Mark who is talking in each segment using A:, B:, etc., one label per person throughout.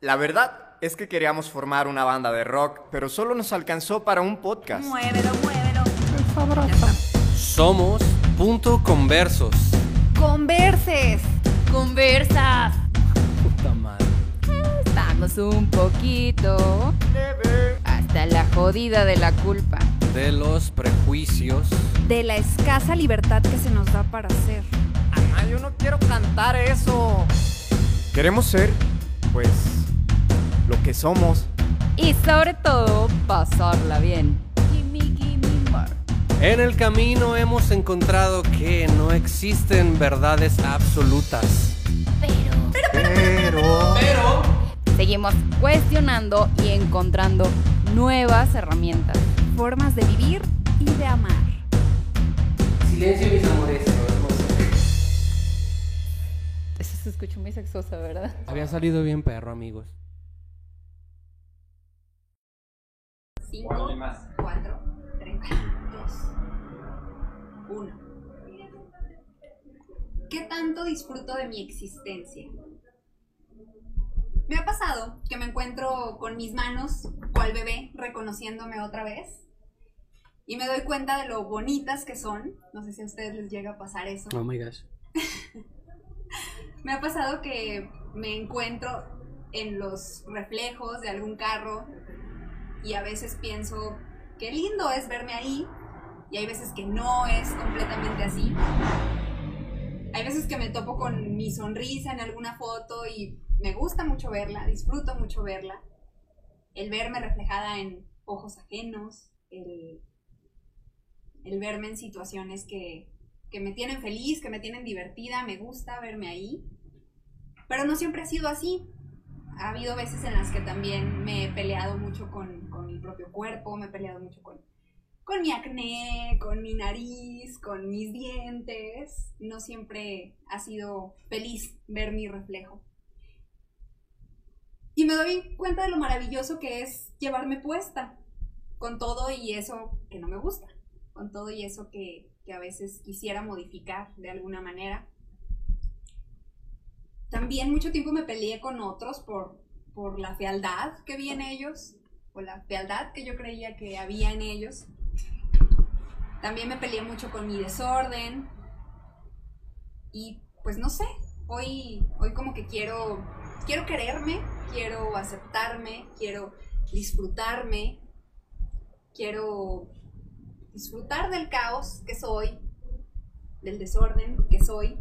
A: La verdad es que queríamos formar una banda de rock, pero solo nos alcanzó para un podcast.
B: Muévelo, muévelo.
C: Somos Punto Conversos.
B: Converses. Conversas.
C: Puta madre.
B: Estamos un poquito hasta la jodida de la culpa.
C: De los prejuicios.
B: De la escasa libertad que se nos da para ser.
A: Ah, yo no quiero cantar eso. Queremos ser, pues, lo que somos.
B: Y sobre todo, pasarla bien. Gimme, gimme more.
C: En el camino hemos encontrado que no existen verdades absolutas.
A: Pero...
C: Pero...
B: Seguimos cuestionando y encontrando nuevas herramientas, formas de vivir y de amar.
C: Silencio, mis amores.
B: Eso se escucha muy sexosa, ¿verdad?
C: Había salido bien perro, amigos.
D: 5, 4, 3, 2, 1. ¿Qué tanto disfruto de mi existencia? Me ha pasado que me encuentro con mis manos, cual bebé, reconociéndome otra vez. Y me doy cuenta de lo bonitas que son. No sé si a ustedes les llega a pasar eso.
C: Oh my gosh.
D: Me ha pasado que me encuentro en los reflejos de algún carro y a veces pienso, qué lindo es verme ahí, y hay veces que no es completamente así. Hay veces que me topo con mi sonrisa en alguna foto y me gusta mucho verla, disfruto mucho verla. El verme reflejada en ojos ajenos, el, el verme en situaciones que, que me tienen feliz, que me tienen divertida, me gusta verme ahí. Pero no siempre ha sido así. Ha habido veces en las que también me he peleado mucho con, propio cuerpo, me he peleado mucho con, con mi acné, con mi nariz, con mis dientes. No siempre ha sido feliz ver mi reflejo. Y me doy cuenta de lo maravilloso que es llevarme puesta, con todo y eso que no me gusta, con todo y eso que, que a veces quisiera modificar de alguna manera. También mucho tiempo me peleé con otros por, por la fealdad que vi en ellos, la fealdad que yo creía que había en ellos. También me peleé mucho con mi desorden. Y pues no sé, hoy, hoy como que quiero, quiero quererme, quiero aceptarme, quiero disfrutarme, quiero disfrutar del caos que soy, del desorden que soy,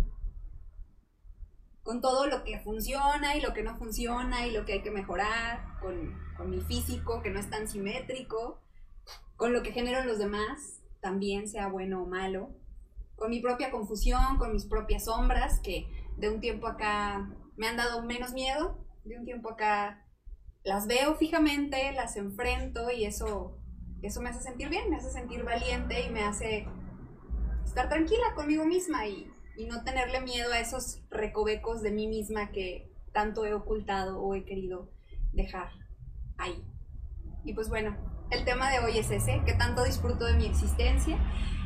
D: con todo lo que funciona y lo que no funciona y lo que hay que mejorar, con, con mi físico que no es tan simétrico, con lo que genero en los demás, también sea bueno o malo, con mi propia confusión, con mis propias sombras, que de un tiempo acá me han dado menos miedo, de un tiempo acá las veo fijamente, las enfrento y eso, eso me hace sentir bien, me hace sentir valiente y me hace estar tranquila conmigo misma y, y no tenerle miedo a esos recovecos de mí misma que tanto he ocultado o he querido dejar ahí. Y pues bueno, el tema de hoy es ese, que tanto disfruto de mi existencia.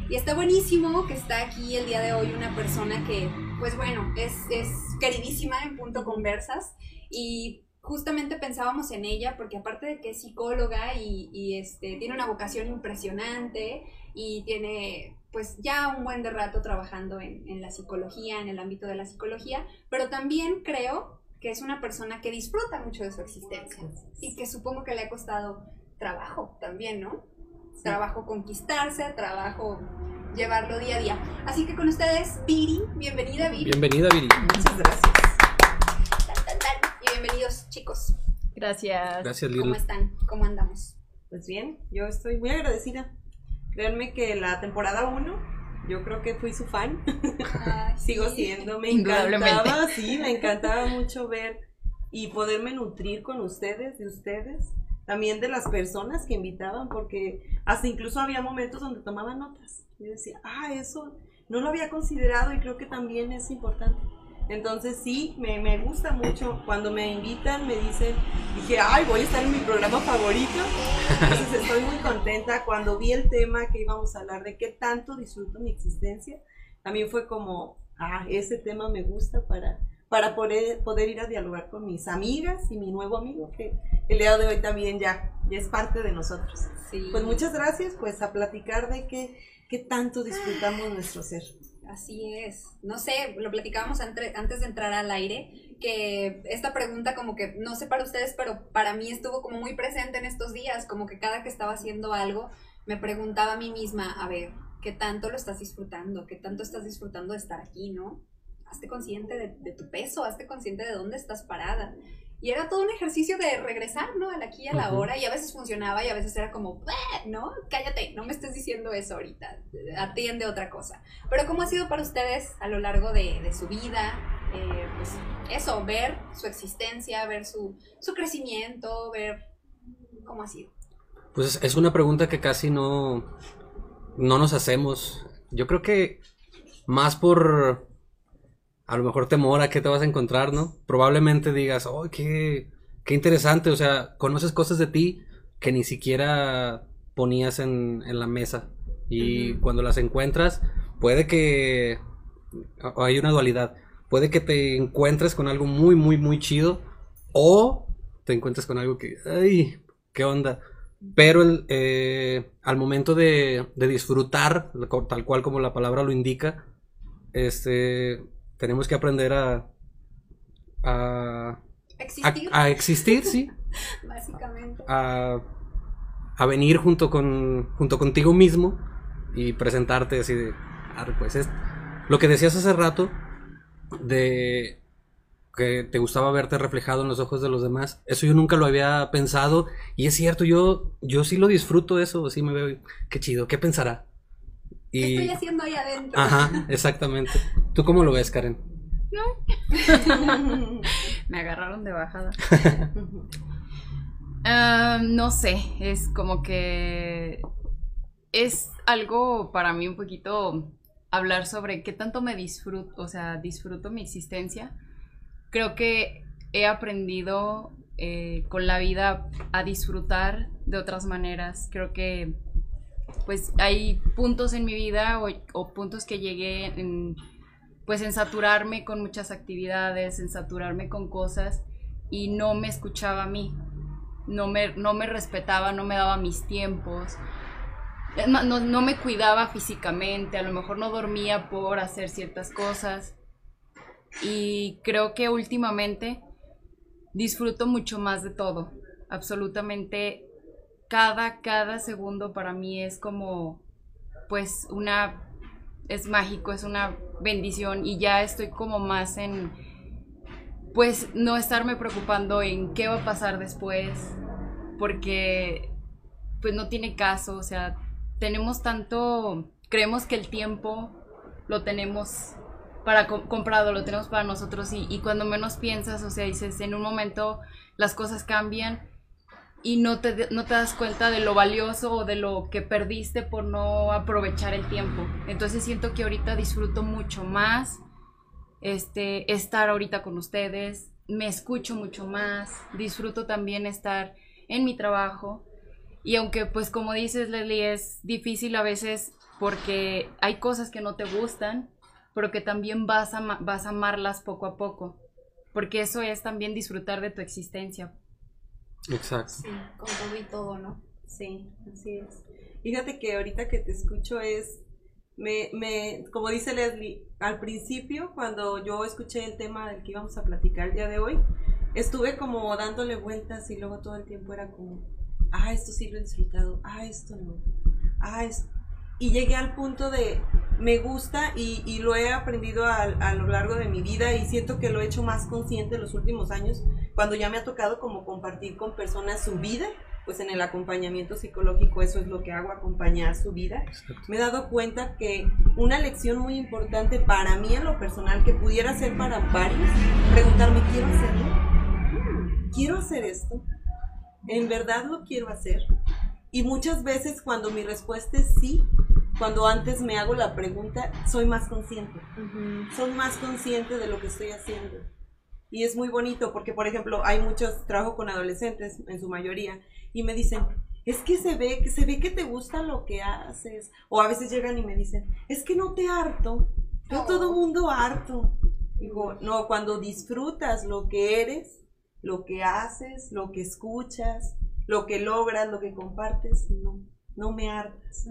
D: Y está buenísimo que está aquí el día de hoy una persona que, pues bueno, es, es queridísima en Punto Conversas. Y justamente pensábamos en ella porque aparte de que es psicóloga y, y este, tiene una vocación impresionante y tiene pues ya un buen de rato trabajando en, en la psicología, en el ámbito de la psicología, pero también creo que es una persona que disfruta mucho de su existencia y que supongo que le ha costado trabajo también, ¿no? Trabajo conquistarse, trabajo llevarlo día a día. Así que con ustedes, Viri, bienvenida Viri.
C: Bienvenida, Viri.
E: Muchas gracias.
D: Tan, tan, tan. Y bienvenidos chicos.
B: Gracias.
C: Gracias,
D: ¿Cómo
C: Lil.
D: están? ¿Cómo andamos?
E: Pues bien, yo estoy muy agradecida. Créanme que la temporada 1, yo creo que fui su fan. Sigo
D: sí.
E: siendo, me encantaba, sí, me encantaba mucho ver y poderme nutrir con ustedes, de ustedes, también de las personas que invitaban, porque hasta incluso había momentos donde tomaban notas. Y decía, ah, eso no lo había considerado y creo que también es importante. Entonces sí, me, me gusta mucho. Cuando me invitan, me dicen, dije, ay, voy a estar en mi programa favorito. Entonces estoy muy contenta. Cuando vi el tema que íbamos a hablar de qué tanto disfruto mi existencia, también fue como, ah, ese tema me gusta para para poder, poder ir a dialogar con mis amigas y mi nuevo amigo, que el día de hoy también ya, ya es parte de nosotros.
D: Sí.
E: Pues muchas gracias, pues a platicar de qué, qué tanto disfrutamos nuestro ser.
D: Así es. No sé, lo platicábamos antes de entrar al aire, que esta pregunta como que, no sé para ustedes, pero para mí estuvo como muy presente en estos días, como que cada que estaba haciendo algo, me preguntaba a mí misma, a ver, ¿qué tanto lo estás disfrutando? ¿Qué tanto estás disfrutando de estar aquí, no? Hazte consciente de, de tu peso, hazte consciente de dónde estás parada. Y era todo un ejercicio de regresar, ¿no? Al aquí y a la hora. Y a veces funcionaba y a veces era como, "Bah", ¿no? Cállate, no me estés diciendo eso ahorita. Atiende otra cosa. Pero ¿cómo ha sido para ustedes a lo largo de, de su vida? Eh, pues eso, ver su existencia, ver su, su crecimiento, ver cómo ha sido.
C: Pues es una pregunta que casi no, no nos hacemos. Yo creo que más por a lo mejor temor a qué te vas a encontrar, ¿no? Probablemente digas, oh, qué, qué interesante, o sea, conoces cosas de ti que ni siquiera ponías en, en la mesa. Y cuando las encuentras, puede que hay una dualidad. Puede que te encuentres con algo muy, muy, muy chido. O te encuentres con algo que, ay, qué onda. Pero el, eh, al momento de, de disfrutar, tal cual como la palabra lo indica, este, tenemos que aprender a, a,
D: Existir,
C: a, a existir, sí,
D: básicamente.
C: a, a venir junto con junto contigo mismo y presentarte así de "Arre, pues es lo que decías hace rato de que te gustaba verte reflejado en los ojos de los demás eso yo nunca lo había pensado y es cierto yo yo sí lo disfruto eso sí me veo qué chido qué pensará
D: ¿Qué estoy haciendo ahí adentro?
C: ajá exactamente tú cómo lo ves Karen
B: Me agarraron de bajada. No sé, es como que es algo para mí un poquito hablar sobre qué tanto me disfruto, o sea, disfruto mi existencia. Creo que he aprendido eh, con la vida a disfrutar de otras maneras. Creo que pues hay puntos en mi vida o, puntos que llegué en, pues en saturarme con muchas actividades, en saturarme con cosas y no me escuchaba a mí, no me, no me respetaba, no me daba mis tiempos, más, no, no me cuidaba físicamente, a lo mejor no dormía por hacer ciertas cosas. Y creo que últimamente disfruto mucho más de todo, absolutamente cada, cada segundo para mí es como pues una es mágico, es una bendición y ya estoy como más en, pues no estarme preocupando en qué va a pasar después, porque pues no tiene caso, o sea, tenemos tanto, creemos que el tiempo lo tenemos para co- comprado, lo tenemos para nosotros y, y cuando menos piensas, o sea, dices, en un momento las cosas cambian y no te, no te das cuenta de lo valioso o de lo que perdiste por no aprovechar el tiempo. Entonces siento que ahorita disfruto mucho más este, estar ahorita con ustedes, me escucho mucho más, disfruto también estar en mi trabajo y aunque pues como dices Leslie es difícil a veces porque hay cosas que no te gustan, pero que también vas a, vas a amarlas poco a poco, porque eso es también disfrutar de tu existencia.
C: Exacto
D: Sí, con todo y todo, ¿no?
E: Sí, así es. Fíjate que ahorita que te escucho es, me, me, como dice Leslie, al principio cuando yo escuché el tema del que íbamos a platicar el día de hoy, estuve como dándole vueltas y luego todo el tiempo era como, ah, esto sí lo he disfrutado, ah, esto no, ah, esto. Y llegué al punto de, me gusta y, y lo he aprendido a, a lo largo de mi vida y siento que lo he hecho más consciente en los últimos años, cuando ya me ha tocado como compartir con personas su vida pues en el acompañamiento psicológico eso es lo que hago, acompañar su vida. Me he dado cuenta que una lección muy importante para mí en lo personal, que pudiera ser para varios, preguntarme, ¿quiero hacerlo? ¿Quiero hacer esto? ¿En verdad lo quiero hacer? Y muchas veces cuando mi respuesta es sí, cuando antes me hago la pregunta, soy más consciente. Soy más consciente de lo que estoy haciendo. Y es muy bonito porque, por ejemplo, hay muchos, trabajo con adolescentes en su mayoría, y me dicen, es que se ve, se ve que te gusta lo que haces. O a veces llegan y me dicen, es que no te harto. Yo
D: Oh.
E: todo mundo harto. Dijo, no, cuando disfrutas lo que eres, lo que haces, lo que escuchas, lo que logras, lo que compartes, no, no me hartas,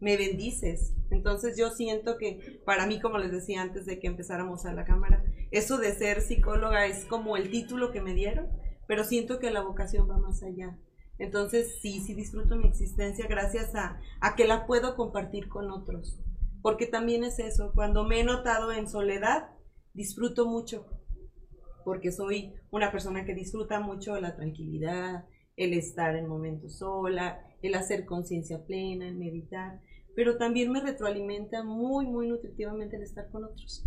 E: me bendices. Entonces yo siento que para mí, como les decía antes de que empezáramos a la cámara, eso de ser psicóloga es como el título que me dieron, pero siento que la vocación va más allá. Entonces sí, sí disfruto mi existencia gracias a, a que la puedo compartir con otros. Porque también es eso, cuando me he notado en soledad, disfruto mucho, porque soy una persona que disfruta mucho la tranquilidad, el estar en momentos sola, el hacer conciencia plena, el meditar, pero también me retroalimenta muy, muy nutritivamente el estar con otros.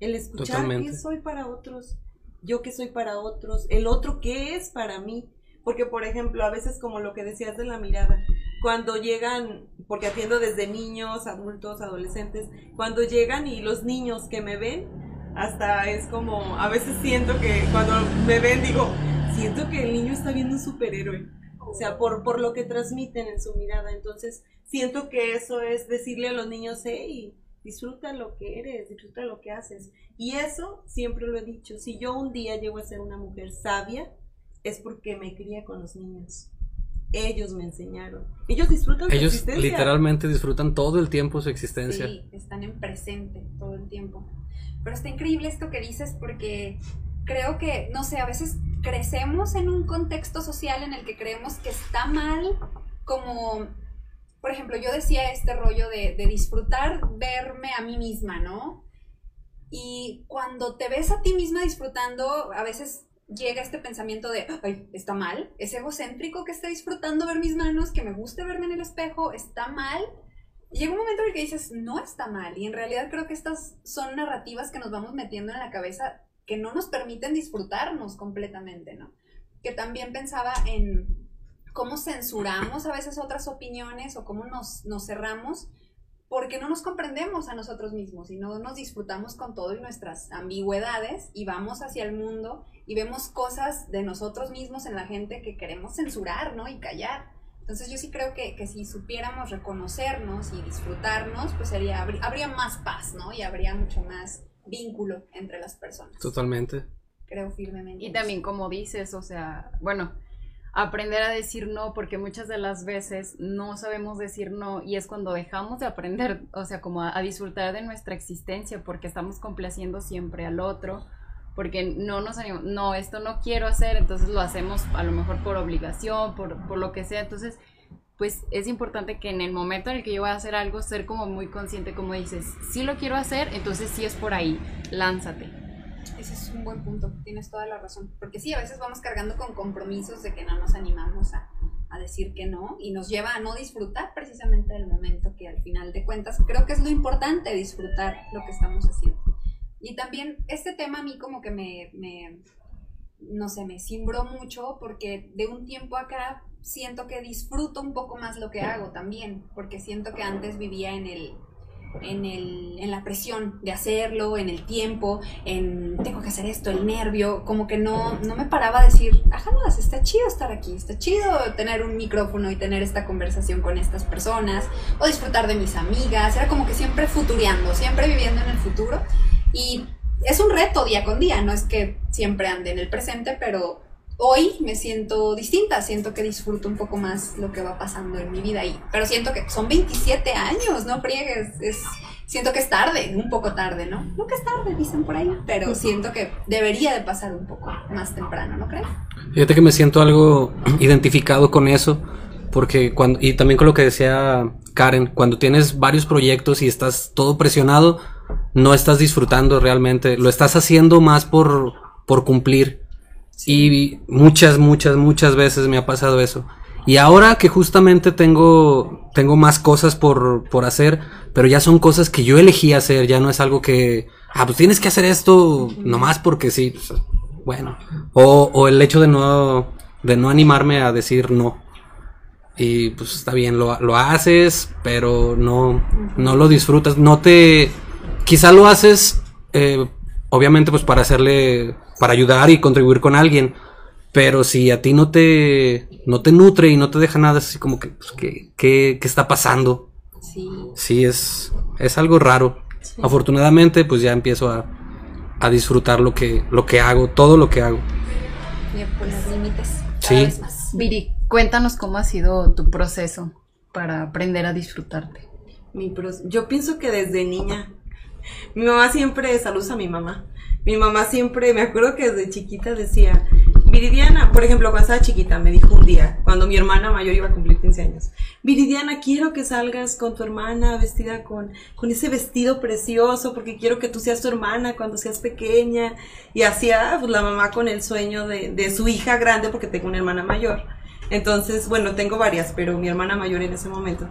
E: El escuchar
C: Totalmente.
E: qué soy para otros, yo qué soy para otros, el otro qué es para mí. Porque, por ejemplo, a veces como lo que decías de la mirada, cuando llegan, porque atiendo desde niños, adultos, adolescentes, cuando llegan y los niños que me ven, hasta es como, a veces siento que cuando me ven digo, siento que el niño está viendo un superhéroe. O sea, por, por lo que transmiten en su mirada. Entonces, siento que eso es decirle a los niños, hey, disfruta lo que eres, disfruta lo que haces. Y eso siempre lo he dicho, si yo un día llego a ser una mujer sabia, es porque me crié con los niños. Ellos me enseñaron. Ellos disfrutan su
C: Ellos
E: existencia.
C: literalmente disfrutan todo el tiempo su existencia.
D: Sí, están en presente todo el tiempo. Pero está increíble esto que dices porque creo que, no sé, a veces crecemos en un contexto social en el que creemos que está mal como, por ejemplo, yo decía este rollo de, disfrutar verme a mí misma, ¿no? Y cuando te ves a ti misma disfrutando, a veces llega este pensamiento de, ay, está mal, es egocéntrico que esté disfrutando ver mis manos, que me guste verme en el espejo, está mal. Llega un momento en el que dices, no está mal. Y en realidad creo que estas son narrativas que nos vamos metiendo en la cabeza que no nos permiten disfrutarnos completamente, ¿no? Que también pensaba en cómo censuramos a veces otras opiniones o cómo nos, nos cerramos porque no nos comprendemos a nosotros mismos y no nos disfrutamos con todo y nuestras ambigüedades y vamos hacia el mundo y vemos cosas de nosotros mismos en la gente que queremos censurar, ¿no? Y callar. Entonces yo sí creo que, que si supiéramos reconocernos y disfrutarnos, pues sería, habría, más paz, ¿no? Y habría mucho más vínculo entre las personas.
C: Totalmente.
D: Creo firmemente.
B: Y también como dices, o sea, bueno, aprender a decir no, porque muchas de las veces no sabemos decir no y es cuando dejamos de aprender, o sea, como a, a disfrutar de nuestra existencia, porque estamos complaciendo siempre al otro, porque no nos animamos, no, esto no quiero hacer, entonces lo hacemos a lo mejor por obligación, por, por lo que sea, entonces pues es importante que en el momento en el que yo voy a hacer algo, ser como muy consciente, como dices, si lo quiero hacer, entonces sí es por ahí, lánzate.
D: Ese es un buen punto, tienes toda la razón. Porque sí, a veces vamos cargando con compromisos de que no nos animamos a, a decir que no y nos lleva a no disfrutar precisamente del momento que al final de cuentas creo que es lo importante, disfrutar lo que estamos haciendo. Y también este tema a mí como que me, me no sé, me cimbró mucho porque de un tiempo acá siento que disfruto un poco más lo que hago también, porque siento que antes vivía en el en, el, en la presión de hacerlo, en el tiempo, en tengo que hacer esto, el nervio, como que no, no me paraba a decir, ajá, no, está chido estar aquí, está chido tener un micrófono y tener esta conversación con estas personas, o disfrutar de mis amigas, era como que siempre futureando, siempre viviendo en el futuro, y es un reto día con día, no es que siempre ande en el presente, pero hoy me siento distinta, siento que disfruto un poco más lo que va pasando en mi vida y pero siento que son 27 años, no friegues, es siento que es tarde, un poco tarde, ¿no? Nunca es tarde, dicen por ahí, pero siento que debería de pasar un poco más temprano, ¿no crees?
C: Fíjate que me siento algo identificado con eso, porque cuando, y también con lo que decía Karen, cuando tienes varios proyectos y estás todo presionado, no estás disfrutando realmente, lo estás haciendo más por, por cumplir. Y muchas, muchas, muchas veces me ha pasado eso. Y ahora que justamente tengo, tengo más cosas por, por hacer, pero ya son cosas que yo elegí hacer, ya no es algo que, ah, pues tienes que hacer esto nomás porque sí, pues, bueno. O, o el hecho de no, de no animarme a decir no. Y pues está bien, lo, lo haces, pero no, no lo disfrutas, no te, quizá lo haces, eh, obviamente pues para hacerle, para ayudar y contribuir con alguien, pero si a ti no te, no te nutre y no te deja nada, es así como que, pues, ¿qué, qué, qué está pasando?
D: Sí.
C: Sí, es, es algo raro. Afortunadamente, pues ya empiezo a, a disfrutar lo que, lo que hago, todo lo que hago.
D: Y a poner límites.
C: Sí.
D: Cada vez más.
B: Viri, cuéntanos cómo ha sido tu proceso para aprender a disfrutarte.
E: Mi Yo pienso que desde niña. Mi mamá siempre, saludos a mi mamá. Mi mamá siempre, me acuerdo que desde chiquita decía, Viridiana, por ejemplo, cuando estaba chiquita, me dijo un día, cuando mi hermana mayor iba a cumplir 15 años, Viridiana, quiero que salgas con tu hermana vestida con, con ese vestido precioso, porque quiero que tú seas tu hermana cuando seas pequeña. Y hacía pues, la mamá con el sueño de, de su hija grande, porque tengo una hermana mayor. Entonces, bueno, tengo varias, pero mi hermana mayor en ese momento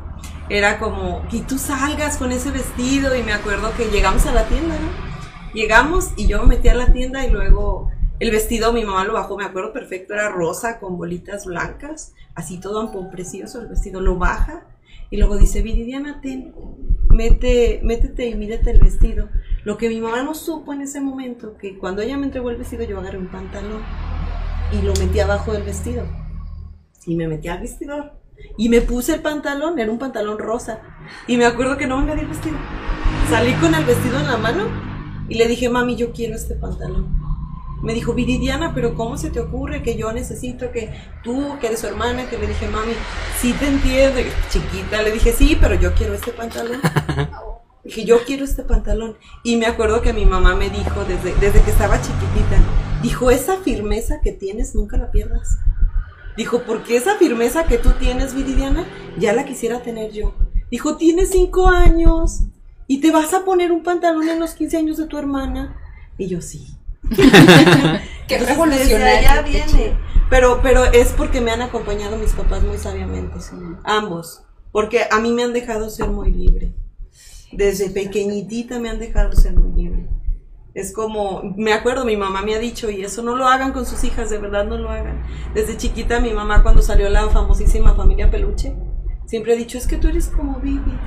E: era como que tú salgas con ese vestido y me acuerdo que llegamos a la tienda, ¿no? Llegamos y yo me metí a la tienda y luego el vestido mi mamá lo bajó, me acuerdo perfecto, era rosa con bolitas blancas, así todo ampón precioso, el vestido lo baja y luego dice, Viridiana, ten, mete, métete y mírate el vestido. Lo que mi mamá no supo en ese momento, que cuando ella me entregó el vestido yo agarré un pantalón y lo metí abajo del vestido. Y me metí al vestidor. Y me puse el pantalón, era un pantalón rosa. Y me acuerdo que no me medí el vestido. Salí con el vestido en la mano y le dije, mami, yo quiero este pantalón. Me dijo, Viridiana, pero ¿cómo se te ocurre que yo necesito que tú, que eres su hermana, que le dije, mami, sí te entiendo, chiquita, le dije, sí, pero yo quiero este pantalón. Dije, yo quiero este pantalón. Y me acuerdo que mi mamá me dijo desde, desde que estaba chiquitita, dijo, esa firmeza que tienes nunca la pierdas. Dijo, porque esa firmeza que tú tienes, Viridiana, ya la quisiera tener yo. Dijo, tienes cinco años y te vas a poner un pantalón en los 15 años de tu hermana. Y yo, sí. Desde allá
D: qué
E: viene.
D: chido.
E: Pero, pero es porque me han acompañado mis papás muy sabiamente. Ambos. Porque a mí me han dejado ser muy libre. Desde pequeñitita me han dejado ser muy libre. Es como, me acuerdo, mi mamá me ha dicho, y eso no lo hagan con sus hijas, de verdad no lo hagan. Desde chiquita mi mamá cuando salió la famosísima familia Peluche, siempre ha dicho, es que tú eres como Vivi.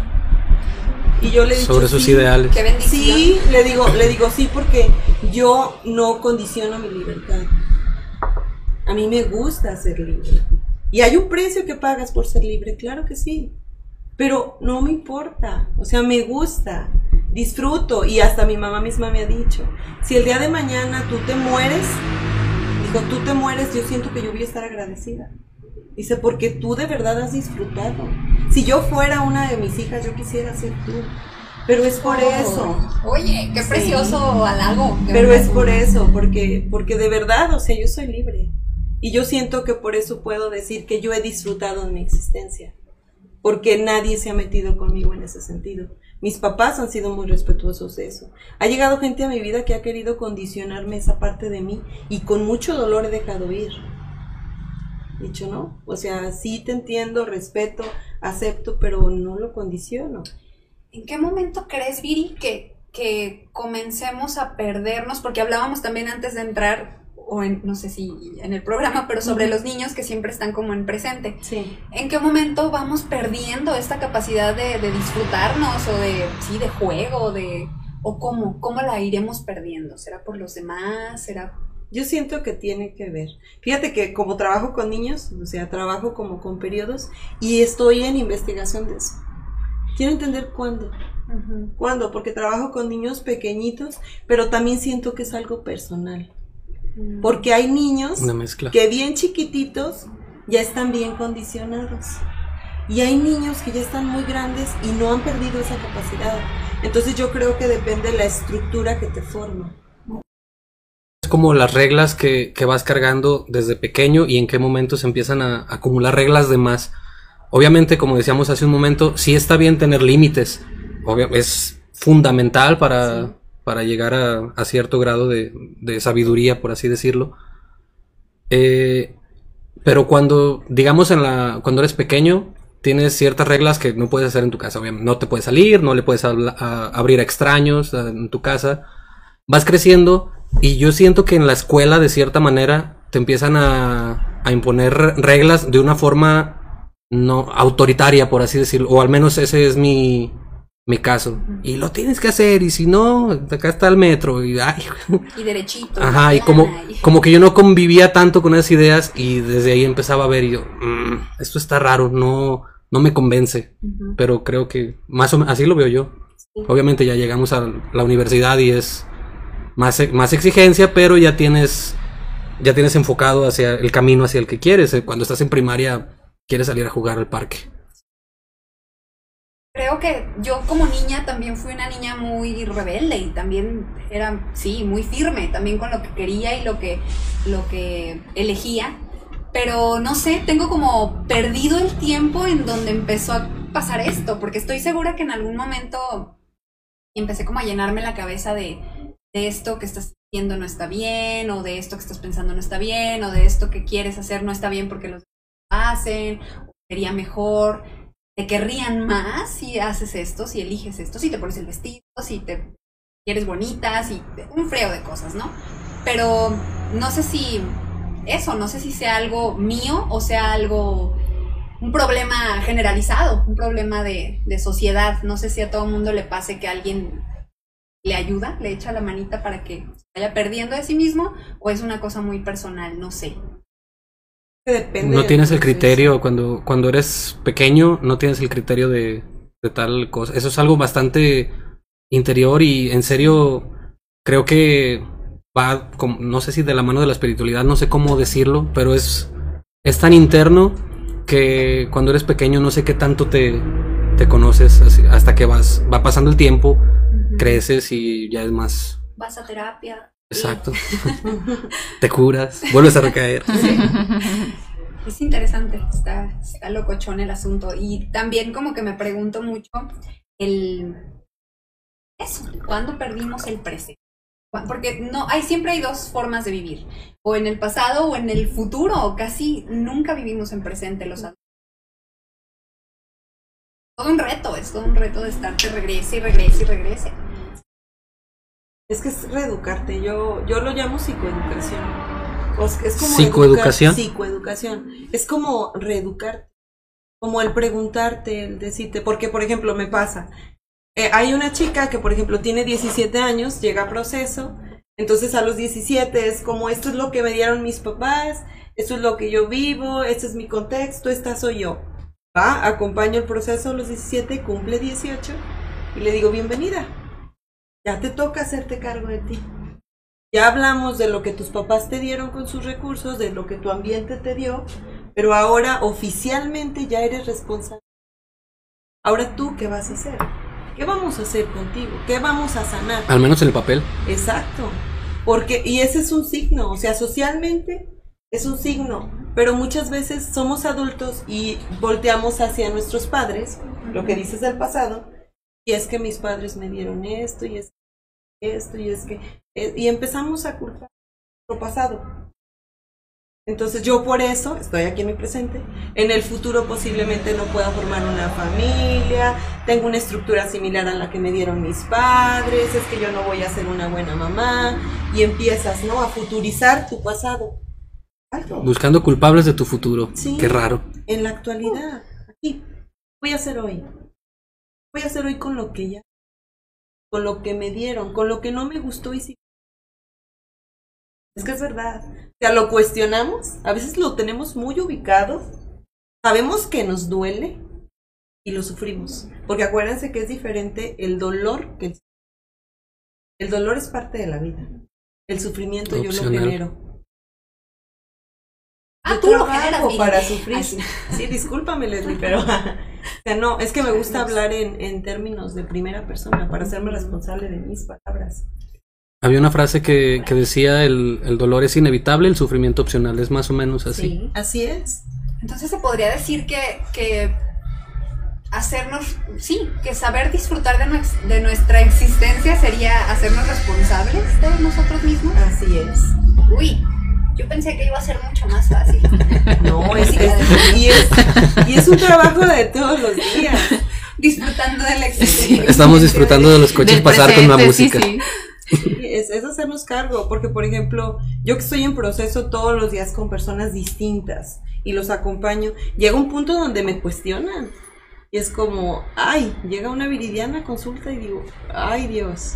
E: Y yo le he dicho,
C: Sobre sus
E: "Sí".
C: ideales.
D: Qué bendición.
E: Sí, le digo, le digo sí porque yo no condiciono mi libertad. A mí me gusta ser libre. Y hay un precio que pagas por ser libre, claro que sí. Pero no me importa, o sea, me gusta, disfruto y hasta mi mamá misma me ha dicho, si el día de mañana tú te mueres, dijo, tú te mueres, yo siento que yo voy a estar agradecida. Dice, porque tú de verdad has disfrutado. Si yo fuera una de mis hijas, yo quisiera ser tú. Pero es por eso.
D: Oye, qué
E: Sí.
D: precioso halago. de
E: Pero es por eso, porque, porque de verdad, o sea, yo soy libre. Y yo siento que por eso puedo decir que yo he disfrutado en mi existencia. Porque nadie se ha metido conmigo en ese sentido. Mis papás han sido muy respetuosos de eso. Ha llegado gente a mi vida que ha querido condicionarme esa parte de mí y con mucho dolor he dejado ir. Dicho, ¿no? O sea, sí te entiendo, respeto, acepto, pero no lo condiciono.
D: ¿En qué momento crees, Viri, que, que comencemos a perdernos? Porque hablábamos también antes de entrar, o en, no sé si en el programa, pero sobre
E: Ujú.
D: los niños que siempre están como en presente.
E: Sí.
D: ¿En qué momento vamos perdiendo esta capacidad de, de disfrutarnos o de, sí, de juego, de, o cómo, cómo la iremos perdiendo? ¿Será por los demás? ¿Será
E: Yo siento que tiene que ver. Fíjate que como trabajo con niños, o sea, trabajo como con periodos y estoy en investigación de eso. Quiero entender cuándo. ¿Cuándo? Porque trabajo con niños pequeñitos, pero también siento que es algo personal. Porque hay niños que bien chiquititos ya están bien condicionados. Y hay niños que ya están muy grandes y no han perdido esa capacidad. Entonces yo creo que depende de la estructura que te forma.
C: Como las reglas que, que vas cargando desde pequeño y en qué momento se empiezan a acumular reglas de más. Obviamente, como decíamos hace un momento, sí está bien tener límites. Obvia- es fundamental para, para llegar a, a cierto grado de, de sabiduría, por así decirlo. Eh, pero cuando, digamos, en la, cuando eres pequeño, tienes ciertas reglas que no puedes hacer en tu casa. Obviamente, no te puedes salir, no le puedes a- abrir a extraños en tu casa. Vas creciendo y yo siento que en la escuela, de cierta manera, te empiezan a, a imponer re- reglas de una forma no autoritaria, por así decirlo. O al menos ese es mi, mi caso. Y lo tienes que hacer, y si no, acá está el metro. Y, ay,
D: y derechito?
C: Ajá, y como, como que yo no convivía tanto con esas ideas y desde ahí empezaba a ver y yo, "Mm, esto está raro, no, no me convence, pero creo que más o menos así lo veo yo. Obviamente ya llegamos a la universidad y es más, más exigencia, pero ya tienes, ya tienes enfocado hacia el camino hacia el que quieres. Eh, Cuando estás en primaria, quieres salir a jugar al parque.
D: Creo que yo como niña también fui una niña muy rebelde y también era, sí, muy firme también con lo que quería y lo que, lo que elegía. Pero no sé, tengo como perdido el tiempo en donde empezó a pasar esto, porque estoy segura que en algún momento empecé como a llenarme la cabeza de, de esto que estás haciendo no está bien, o de esto que estás pensando no está bien, o de esto que quieres hacer no está bien porque los hacen, o sería mejor te querrían más si haces esto, si eliges esto, si te pones el vestido, si te quieres bonita, si un freo de cosas, ¿no? Pero no sé si eso, no sé si sea algo mío o sea algo, un problema generalizado, un problema de, de sociedad. No sé si a todo el mundo le pase que alguien le ayuda, le echa la manita para que se vaya perdiendo de sí mismo o es una cosa muy personal, no sé.
E: Depende
C: No tienes el criterio, cuando, cuando eres pequeño, no tienes el criterio de, de tal cosa. Eso es algo bastante interior y en serio creo que va, como- no sé si de la mano de la espiritualidad, no sé cómo decirlo, pero es, es tan interno que cuando eres pequeño no sé qué tanto te, te conoces hasta que vas, va pasando el tiempo. Creces y ya es más
D: Vas a terapia. y-
C: exacto. te curas, vuelves a recaer.
D: Es interesante, está, está locochón el asunto. Y también como que me pregunto mucho el eso, ¿cuándo perdimos el presente? Porque no, hay, siempre hay dos formas de vivir, o en el pasado o en el futuro, casi nunca vivimos en presente los adultos. Todo un reto, es todo un reto de estarte regrese y regrese y regrese.
E: Es que es reeducarte, yo, yo lo llamo psicoeducación. O sea, es como
C: ¿Psicoeducación?
E: educar- psicoeducación. Es como reeducarte. Como el preguntarte, el decirte, porque por ejemplo me pasa, eh, hay una chica que por ejemplo tiene 17 años, llega a proceso, entonces a los 17 es como esto es lo que me dieron mis papás, esto es lo que yo vivo, este es mi contexto, esta soy yo. Va, acompaño el proceso a los 17, cumple 18 y le digo bienvenida. Ya te toca hacerte cargo de ti. Ya hablamos de lo que tus papás te dieron con sus recursos, de lo que tu ambiente te dio, pero ahora oficialmente ya eres responsable. Ahora tú, ¿qué vas a hacer? ¿Qué vamos a hacer contigo? ¿Qué vamos a sanar?
C: Al menos en el papel.
E: Exacto. Porque, y ese es un signo, o sea, socialmente es un signo, pero muchas veces somos adultos y volteamos hacia nuestros padres, lo que dices del pasado, y es que mis padres me dieron esto, y es esto, y es que, eh, y empezamos a culpar nuestro pasado. Entonces yo por eso estoy aquí en mi presente. En el futuro posiblemente no pueda formar una familia, tengo una estructura similar a la que me dieron mis padres, es que yo no voy a ser una buena mamá y empiezas, ¿no? A futurizar tu pasado. Algo.
C: Buscando culpables de tu futuro.
E: Sí.
C: Qué raro.
E: En la actualidad, aquí, voy a hacer hoy. Voy a hacer hoy con lo que ya, con lo que me dieron, con lo que no me gustó y sí. Es que es verdad. O sea, lo cuestionamos, a veces lo tenemos muy ubicado, sabemos que nos duele y lo sufrimos. Porque acuérdense que es diferente el dolor que el El dolor es parte de la vida. El sufrimiento yo lo genero.
D: Ah, tú lo generas,
E: para sufrir.
D: Ay, sí.
E: Sí, discúlpame, Leslie, pero o sea, no, es que me gusta hablar en, en términos de primera persona para hacerme responsable de mis palabras.
C: Había una frase que, que decía el, el dolor es inevitable, el sufrimiento opcional. Es más o menos así.
E: Así es.
D: Entonces se podría decir que, que hacernos, sí, que saber disfrutar de, nues- de nuestra existencia sería hacernos responsables de nosotros mismos.
E: Así es.
D: Uy, yo pensé que iba a ser mucho más fácil.
E: No, es, es- y, es, y es un trabajo de todos los días.
D: Disfrutando de la existencia.
C: Estamos disfrutando de los coches pasar con la
B: presente, sí,
C: música.
B: sí.
E: Es, es hacernos cargo, porque por ejemplo, yo que estoy en proceso todos los días con personas distintas y los acompaño, llega un punto donde me cuestionan. Y es como, ay, llega una viridiana consulta y digo, ay Dios,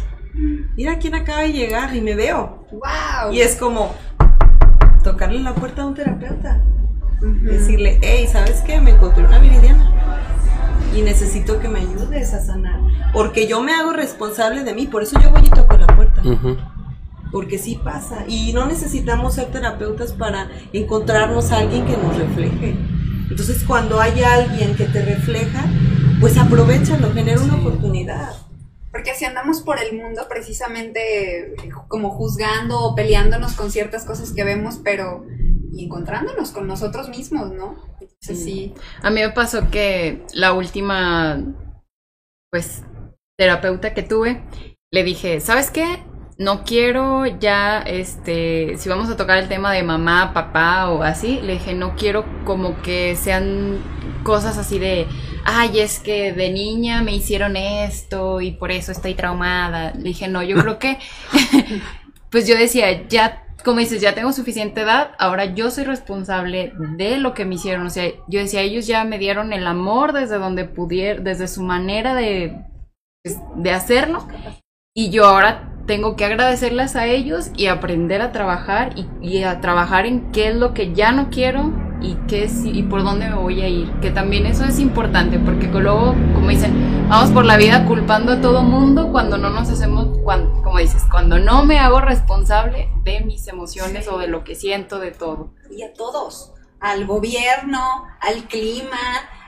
E: mira quién acaba de llegar y me veo.
D: Wow.
E: Y es como tocarle la puerta a un terapeuta. Decirle, hey, ¿sabes qué? Me encontré una viridiana. Y necesito que me ayudes a sanar. Porque yo me hago responsable de mí. Por eso yo voy y toco la puerta. Porque sí pasa. Y no necesitamos ser terapeutas para encontrarnos a alguien que nos refleje. Entonces, cuando hay alguien que te refleja, pues aprovechalo, genera una oportunidad.
D: Porque si andamos por el mundo precisamente eh, como juzgando o peleándonos con ciertas cosas que vemos, pero y encontrándonos con nosotros mismos, ¿no? Entonces sí.
B: A mí me pasó que la última, pues, terapeuta que tuve, le dije, ¿sabes qué? No quiero ya, este, si vamos a tocar el tema de mamá, papá o así, le dije, no quiero como que sean cosas así de, ay, es que de niña me hicieron esto y por eso estoy traumada. Le dije, no, yo creo que, pues yo decía, ya, como dices, ya tengo suficiente edad, ahora yo soy responsable de lo que me hicieron. O sea, yo decía, ellos ya me dieron el amor desde donde pudieron, desde su manera de, pues, de hacerlo. Y yo ahora tengo que agradecerles a ellos y aprender a trabajar y, y a trabajar en qué es lo que ya no quiero y qué es, y por dónde me voy a ir. Que también eso es importante porque luego, como dicen, vamos por la vida culpando a todo mundo cuando no nos hacemos, cuando, como dices, cuando no me hago responsable de mis emociones o de lo que siento, de todo.
D: Y a todos, al gobierno, al clima,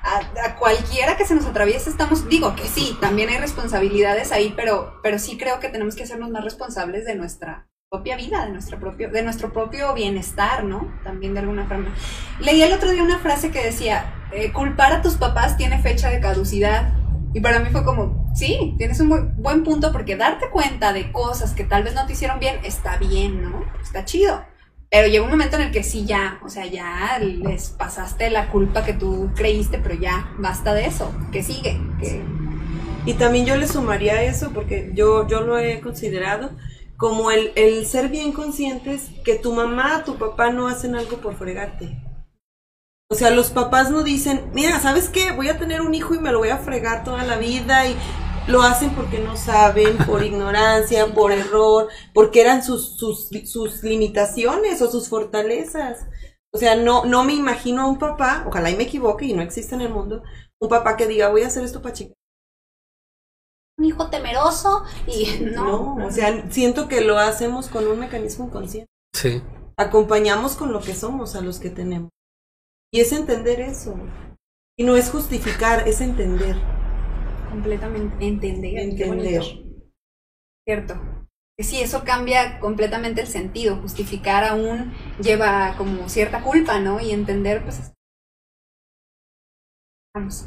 D: a, a cualquiera que se nos atraviese, estamos, digo que sí, también hay responsabilidades ahí, pero, pero sí creo que tenemos que hacernos más responsables de nuestra propia vida, de nuestro propio, de nuestro propio bienestar, ¿no? También de alguna forma. Leí el otro día una frase que decía, eh, culpar a tus papás tiene fecha de caducidad. Y para mí fue como, sí, tienes un muy buen punto porque darte cuenta de cosas que tal vez no te hicieron bien está bien, ¿no? Está chido. Pero llega un momento en el que sí, ya, o sea, ya les pasaste la culpa que tú creíste, pero ya, basta de eso, que sigue. Que...
E: Y también yo le sumaría eso, porque yo, yo lo he considerado como el, el ser bien conscientes que tu mamá, tu papá no hacen algo por fregarte. O sea, los papás no dicen, mira, ¿sabes qué? Voy a tener un hijo y me lo voy a fregar toda la vida y lo hacen porque no saben, por ignorancia, por error, porque eran sus, sus, sus limitaciones o sus fortalezas. O sea, no, no me imagino a un papá, ojalá y me equivoque y no existe en el mundo, un papá que diga, voy a hacer esto para.
D: Un hijo temeroso y no.
E: No, o sea, siento que lo hacemos con un mecanismo inconsciente.
C: Sí.
E: Acompañamos con lo que somos a los que tenemos. Y es entender eso. Y no es justificar, es entender.
D: completamente entender.
E: Entender.
D: Cierto. Que sí, eso cambia completamente el sentido. Justificar aún lleva como cierta culpa, ¿no? Y entender, pues. es- Vamos.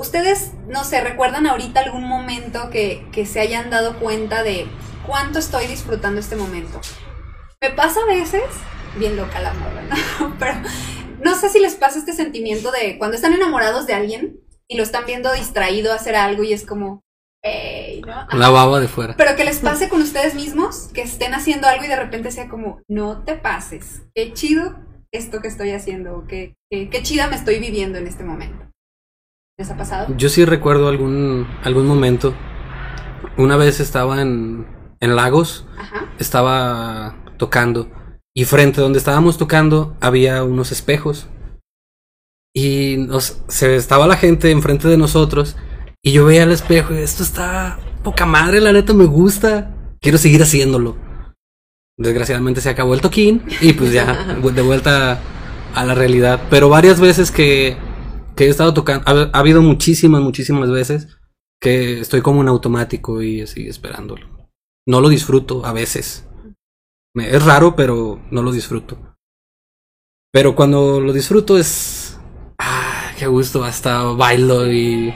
D: Ustedes, no sé, ¿recuerdan ahorita algún momento que, que se hayan dado cuenta de cuánto estoy disfrutando este momento? Me pasa a veces, bien loca la ¿no? Pero no sé si les pasa este sentimiento de cuando están enamorados de alguien y lo están viendo distraído a hacer algo y es como, "Ey", ¿no?
C: La baba de fuera.
D: Pero que les pase con ustedes mismos, que estén haciendo algo y de repente sea como, no te pases, qué chido esto que estoy haciendo, qué, qué, qué chida me estoy viviendo en este momento. ¿Les ha pasado?
C: Yo sí recuerdo algún, algún momento. Una vez estaba en, en Lagos,
D: Ajá.
C: estaba tocando. Y frente a donde estábamos tocando había unos espejos. Y nos, se estaba la gente enfrente de nosotros. Y yo veía el espejo y esto está poca madre, la neta me gusta. Quiero seguir haciéndolo. Desgraciadamente se acabó el toquín y pues ya de vuelta a la realidad. Pero varias veces que, que he estado tocando, ha, ha habido muchísimas, muchísimas veces que estoy como en automático y así esperándolo. No lo disfruto a veces. Me- Es raro, pero no lo disfruto. Pero cuando lo disfruto es... Ah, qué gusto, hasta bailo y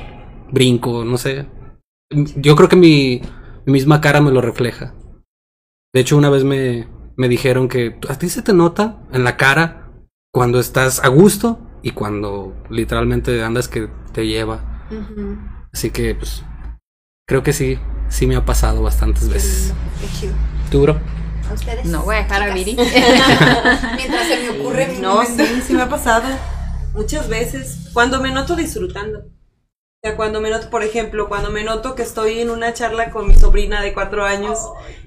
C: brinco, no sé. Yo creo que mi, mi misma cara me lo refleja. De hecho, una vez me, me dijeron que a ti se te nota en la cara cuando estás a gusto y cuando literalmente andas que te lleva. Así que, pues, creo que sí, sí me ha pasado bastantes veces.
D: lindo, qué chido.
C: ¿Tú, bro?
D: ¿A ustedes?
B: No voy a dejar a? Viri.
D: Mientras se me ocurre mi
E: No,
D: momento.
E: sí, sí me ha pasado. Muchas veces. Cuando me noto disfrutando. O sea, cuando me noto, por ejemplo, cuando me noto que estoy en una charla con mi sobrina de cuatro años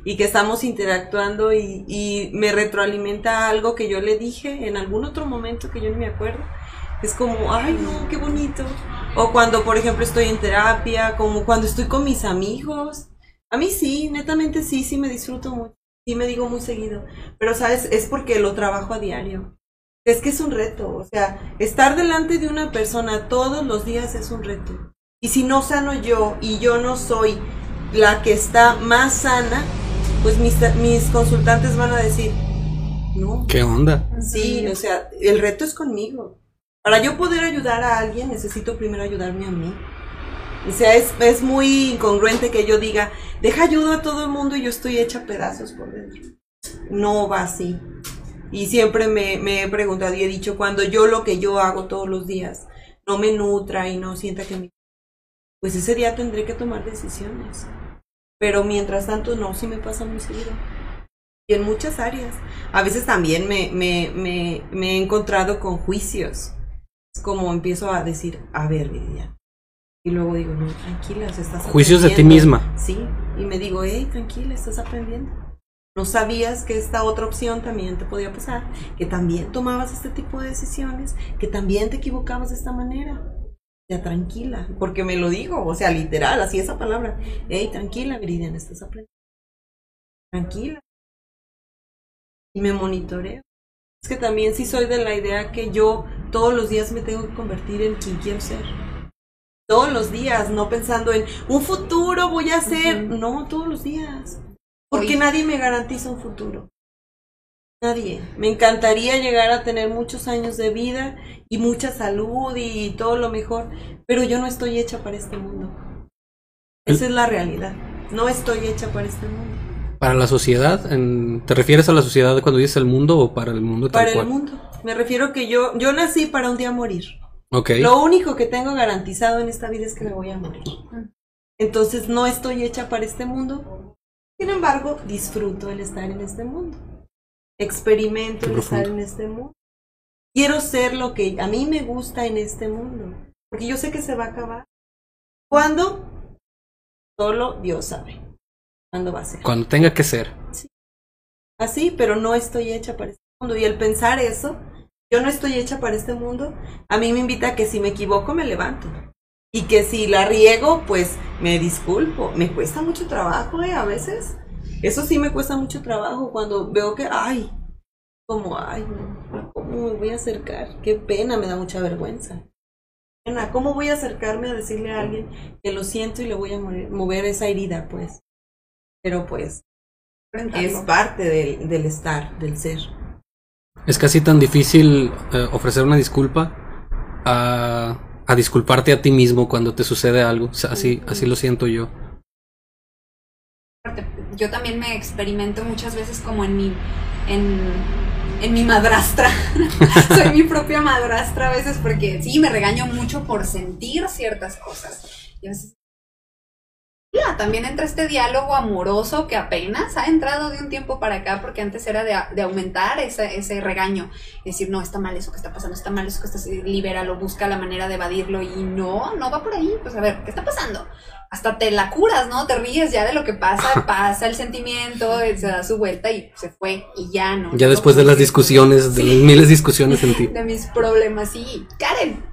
E: y que estamos interactuando y, y me retroalimenta algo que yo le dije en algún otro momento que yo ni me acuerdo. Es como, ay, no, qué bonito. O cuando, por ejemplo, estoy en terapia, como cuando estoy con mis amigos. A mí sí, netamente sí, sí me disfruto mucho. Sí me digo muy seguido. Pero, ¿sabes? Es porque lo trabajo a diario. Es que es un reto. O sea, estar delante de una persona todos los días es un reto. Y si no sano yo y yo no soy la que está más sana, pues mis, mis consultantes van a decir, no,
C: ¿Qué onda?
E: Sí, o sea, el reto es conmigo. Para yo poder ayudar a alguien, necesito primero ayudarme a mí. O sea, es, es muy incongruente que yo diga, deja ayuda a todo el mundo y yo estoy hecha pedazos por dentro. No va así. Y siempre me, me he preguntado y he dicho, cuando yo lo que yo hago todos los días no me nutra y no sienta que me... Pues ese día tendré que tomar decisiones. Pero mientras tanto, no, sí me pasa muy seguido y en muchas áreas. A veces también me, me, me, me he encontrado con juicios. Como empiezo a decir, a ver, Lidia. Y luego digo, no, tranquila, estás
C: Juicios de ti
E: aprendiendo".
C: misma.
E: Sí, y me digo, hey, tranquila, estás aprendiendo. No sabías que esta otra opción también te podía pasar, que también tomabas este tipo de decisiones, que también te equivocabas de esta manera. Ya tranquila, porque me lo digo, o sea, literal, así esa palabra. Hey, tranquila, Viridiana, estás aprendiendo. Tranquila y me monitoreo. Es que también sí soy de la idea que yo todos los días me tengo que convertir en quien quiero ser. Todos los días, no pensando en un futuro voy a ser. No, todos los días. Porque
D: Hoy.
E: nadie me garantiza un futuro. Nadie. Me encantaría llegar a tener muchos años de vida y mucha salud y todo lo mejor, pero yo no estoy hecha para este mundo. Esa es la realidad. No estoy hecha para este mundo.
C: Para la sociedad, en- ¿te refieres a la sociedad cuando dices el mundo o para el mundo tal
E: Para
C: cual?
E: el mundo. Me refiero que yo, yo nací para un día morir.
C: Ok.
E: Lo único que tengo garantizado en esta vida es que me voy a morir. Entonces no estoy hecha para este mundo. Sin embargo, disfruto el estar en este mundo. Experimento
C: Qué
E: el estar en este mundo. Quiero ser lo que a mí me gusta en este mundo. Porque yo sé que se va a acabar. ¿Cuándo? Solo Dios sabe. ¿Cuándo va a ser?
C: Cuando tenga que ser.
E: así, pero no estoy hecha para este mundo. Y el pensar eso, yo no estoy hecha para este mundo, a mí me invita a que si me equivoco me levanto. Y que si la riego, pues me disculpo. Me cuesta mucho trabajo, ¿eh? A veces. Eso sí me cuesta mucho trabajo cuando veo que, ay, como, ay, no, ¿cómo me voy a acercar? Qué pena, me da mucha vergüenza. ¿Cómo voy a acercarme a decirle a alguien que lo siento y le voy a mover, mover esa herida, pues? Pero pues, es parte del, del estar, del ser.
C: Es casi tan difícil eh, ofrecer una disculpa a, disculparte a ti mismo cuando te sucede algo. Así, así lo siento yo.
D: Yo también me experimento muchas veces como en mi, en, mi madrastra. Soy mi propia madrastra a veces porque sí, me regaño mucho por sentir ciertas cosas. También entra este diálogo amoroso que apenas ha entrado de un tiempo para acá porque antes era de, de aumentar ese, ese regaño. Decir, no, está mal eso que está pasando, está mal eso que está... Libéralo, busca la manera de evadirlo y no, no va por ahí. Pues a ver, ¿qué está pasando? hasta te la curas, ¿no? Te ríes ya de lo que pasa, pasa el sentimiento, eh, se da su vuelta y se fue y ya no.
C: Ya después de las discusiones, de
D: Sí.
C: miles de discusiones en ti.
D: De mis problemas, sí. Karen,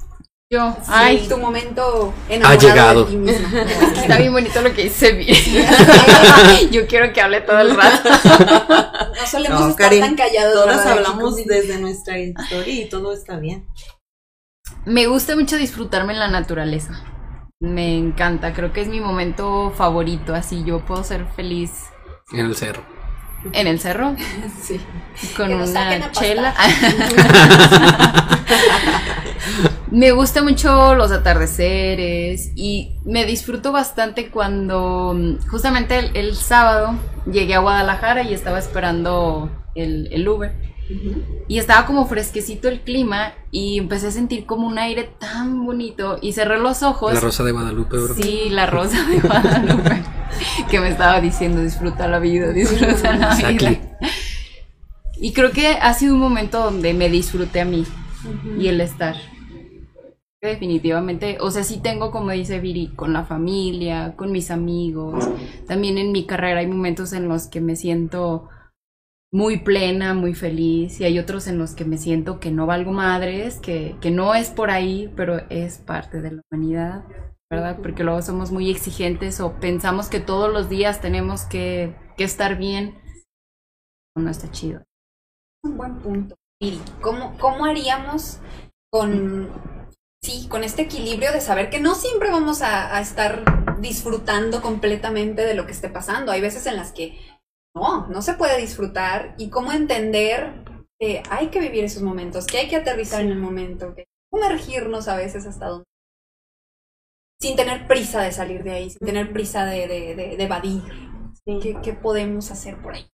B: Yo,
D: sí,
B: ay,
D: tu momento enamorado
C: llegado.
D: de ti misma.
B: está bien bonito lo que dice. Yo quiero que hable todo el rato.
D: No solemos
E: No,
D: estar
E: Karen,
D: tan callados.
E: Todas hablamos desde nuestra historia y todo está bien.
B: Me gusta mucho disfrutarme en la naturaleza. Me encanta, creo que es mi momento favorito, así yo puedo ser feliz
C: En el cerro.
B: en el cerro
D: Sí.
B: con una chela. Me gusta mucho los atardeceres y me disfruto bastante cuando mm, justamente el, el sábado llegué a Guadalajara y estaba esperando el, el Uber. Y estaba como fresquecito el clima y empecé a sentir como un aire tan bonito y cerré los ojos.
C: La rosa de Guadalupe, bro.
B: Sí, la rosa de Guadalupe. que me estaba diciendo, disfruta la vida, disfruta la vida. Y creo que ha sido un momento donde me disfruté a mí y el estar. Definitivamente, o sea, sí tengo, como dice Viri, con la familia, con mis amigos. También en mi carrera hay momentos en los que me siento muy plena, muy feliz, y hay otros en los que me siento que no valgo madres, que, que no es por ahí, pero es parte de la humanidad, ¿verdad? Porque luego somos muy exigentes o pensamos que todos los días tenemos que, que estar bien. no está chido.
D: Un buen punto. ¿cómo, cómo haríamos con, sí, con este equilibrio de saber que no siempre vamos a, a estar disfrutando completamente de lo que esté pasando? Hay veces en las que no, no se puede disfrutar y cómo entender que hay que vivir esos momentos, que hay que aterrizar en el momento, que sumergirnos a veces hasta donde sin tener prisa de salir de ahí, sin tener prisa de, de, de- de evadir.
E: Sí.
D: ¿Qué, qué podemos hacer por ahí?